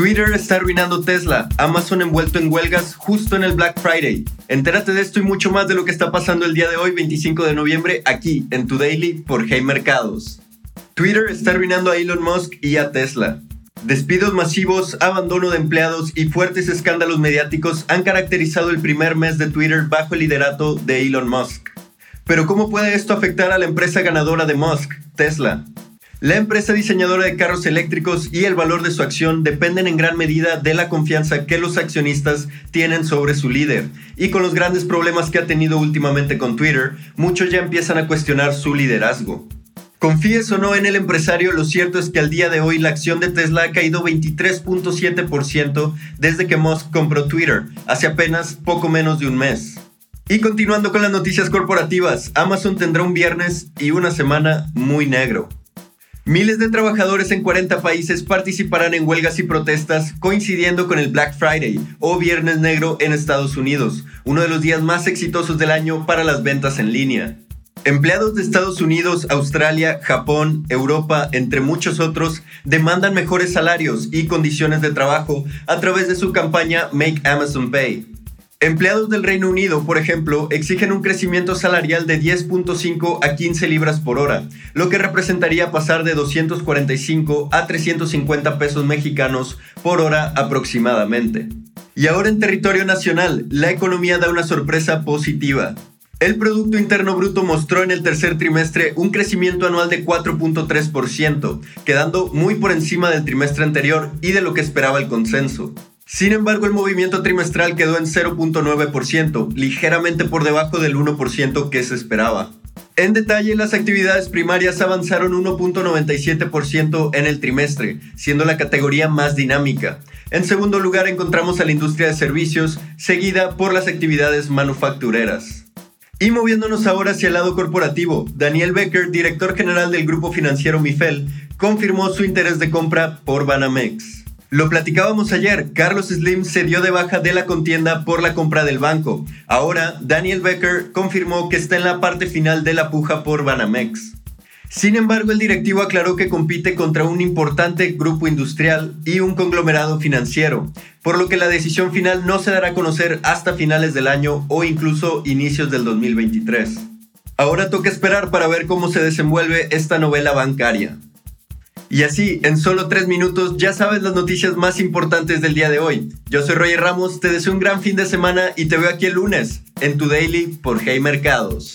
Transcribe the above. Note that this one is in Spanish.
Twitter está arruinando Tesla, Amazon envuelto en huelgas justo en el Black Friday. Entérate de esto y mucho más de lo que está pasando el día de hoy, 25 de noviembre, aquí en Tu Daily por Hey Mercados. Twitter está arruinando a Elon Musk y a Tesla. Despidos masivos, abandono de empleados y fuertes escándalos mediáticos han caracterizado el primer mes de Twitter bajo el liderato de Elon Musk. Pero ¿cómo puede esto afectar a la empresa ganadora de Musk, Tesla? La empresa diseñadora de carros eléctricos y el valor de su acción dependen en gran medida de la confianza que los accionistas tienen sobre su líder. Y con los grandes problemas que ha tenido últimamente con Twitter, muchos ya empiezan a cuestionar su liderazgo. Confíes o no en el empresario, lo cierto es que al día de hoy la acción de Tesla ha caído 23.7% desde que Musk compró Twitter, hace apenas poco menos de un mes. Y continuando con las noticias corporativas, Amazon tendrá un viernes y una semana muy negro. Miles de trabajadores en 40 países participarán en huelgas y protestas coincidiendo con el Black Friday o Viernes Negro en Estados Unidos, uno de los días más exitosos del año para las ventas en línea. Empleados de Estados Unidos, Australia, Japón, Europa, entre muchos otros, demandan mejores salarios y condiciones de trabajo a través de su campaña Make Amazon Pay. Empleados del Reino Unido, por ejemplo, exigen un crecimiento salarial de 10.5 a 15 libras por hora, lo que representaría pasar de 245 a 350 pesos mexicanos por hora aproximadamente. Y ahora en territorio nacional, la economía da una sorpresa positiva. El Producto Interno Bruto mostró en el tercer trimestre un crecimiento anual de 4.3%, quedando muy por encima del trimestre anterior y de lo que esperaba el consenso. Sin embargo, el movimiento trimestral quedó en 0.9%, ligeramente por debajo del 1% que se esperaba. En detalle, las actividades primarias avanzaron 1.97% en el trimestre, siendo la categoría más dinámica. En segundo lugar encontramos a la industria de servicios, seguida por las actividades manufactureras. Y moviéndonos ahora hacia el lado corporativo, Daniel Becker, director general del grupo financiero Mifel, confirmó su interés de compra por Banamex. Lo platicábamos ayer, Carlos Slim se dio de baja de la contienda por la compra del banco. Ahora, Daniel Becker confirmó que está en la parte final de la puja por Banamex. Sin embargo, el directivo aclaró que compite contra un importante grupo industrial y un conglomerado financiero, por lo que la decisión final no se dará a conocer hasta finales del año o incluso inicios del 2023. Ahora toca esperar para ver cómo se desenvuelve esta novela bancaria. Y así, en solo tres minutos, ya sabes las noticias más importantes del día de hoy. Yo soy Roger Ramos, te deseo un gran fin de semana y te veo aquí el lunes en tu Daily por Hey Mercados.